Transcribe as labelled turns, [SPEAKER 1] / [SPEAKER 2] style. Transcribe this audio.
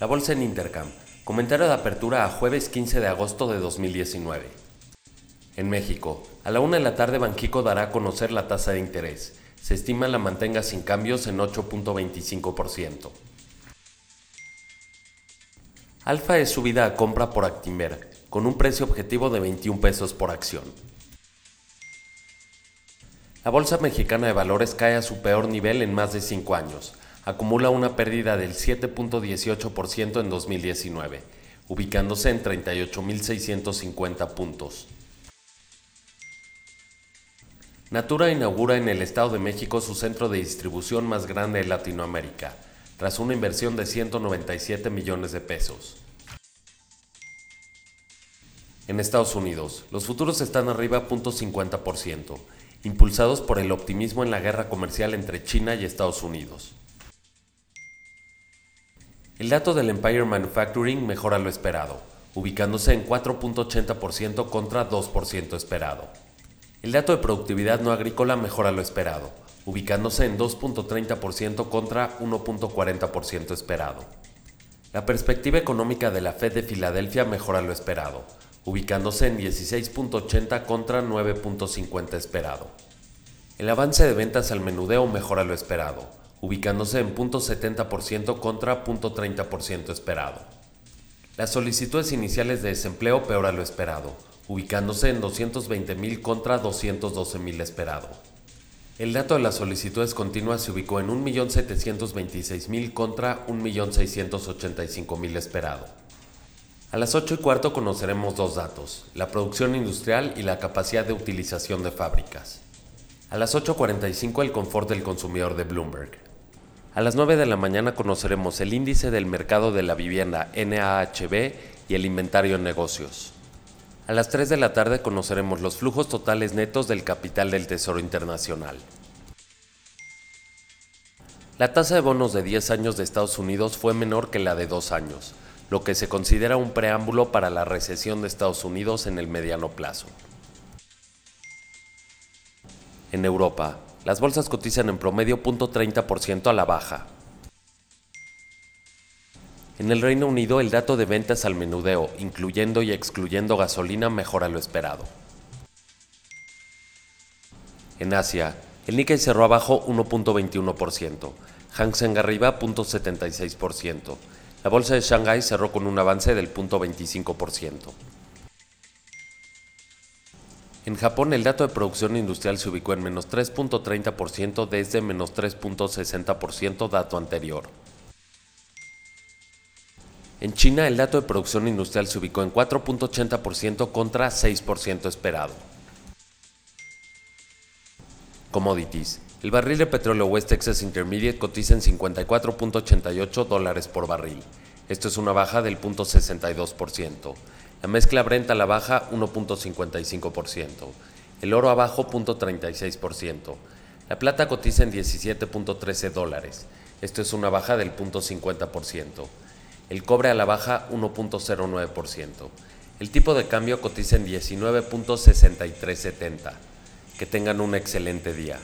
[SPEAKER 1] La bolsa en Intercam. Comentario de apertura a jueves 15 de agosto de 2019. En México, a la una de la tarde Banquico dará a conocer la tasa de interés. Se estima la mantenga sin cambios en 8.25%. Alfa es subida a compra por Actimer, con un precio objetivo de 21 pesos por acción. La Bolsa Mexicana de Valores cae a su peor nivel en más de 5 años acumula una pérdida del 7.18% en 2019, ubicándose en 38.650 puntos. Natura inaugura en el Estado de México su centro de distribución más grande de Latinoamérica, tras una inversión de 197 millones de pesos. En Estados Unidos, los futuros están arriba 0.50%, impulsados por el optimismo en la guerra comercial entre China y Estados Unidos. El dato del Empire Manufacturing mejora lo esperado, ubicándose en 4.80% contra 2% esperado. El dato de productividad no agrícola mejora lo esperado, ubicándose en 2.30% contra 1.40% esperado. La perspectiva económica de la Fed de Filadelfia mejora lo esperado, ubicándose en 16.80 contra 9.50 esperado. El avance de ventas al menudeo mejora lo esperado, ubicándose en 0.70% contra 0.30% esperado. Las solicitudes iniciales de desempleo peor a lo esperado, ubicándose en 220.000 contra 212.000 esperado. El dato de las solicitudes continuas se ubicó en 1.726.000 contra 1.685.000 esperado. A las 8 y cuarto conoceremos dos datos, la producción industrial y la capacidad de utilización de fábricas. A las 8.45 el confort del consumidor de Bloomberg. A las 9 de la mañana conoceremos el índice del mercado de la vivienda NAHB y el inventario en negocios. A las 3 de la tarde conoceremos los flujos totales netos del capital del Tesoro Internacional. La tasa de bonos de 10 años de Estados Unidos fue menor que la de 2 años, lo que se considera un preámbulo para la recesión de Estados Unidos en el mediano plazo. En Europa, las bolsas cotizan en promedio 0.30% a la baja. En el Reino Unido, el dato de ventas al menudeo, incluyendo y excluyendo gasolina, mejora lo esperado. En Asia, el Nikkei cerró abajo 1.21%, Hang Seng arriba 0.76%. La bolsa de Shanghai cerró con un avance del 0.25%. En Japón el dato de producción industrial se ubicó en menos 3.30% desde menos 3.60% dato anterior. En China el dato de producción industrial se ubicó en 4.80% contra 6% esperado. Commodities. El barril de petróleo West Texas Intermediate cotiza en 54.88 dólares por barril. Esto es una baja del 0.62%. La mezcla Brent a la baja 1.55%. El oro abajo 0.36%. La plata cotiza en 17.13 dólares. Esto es una baja del 0.50%. El cobre a la baja 1.09%. El tipo de cambio cotiza en 19.6370. Que tengan un excelente día.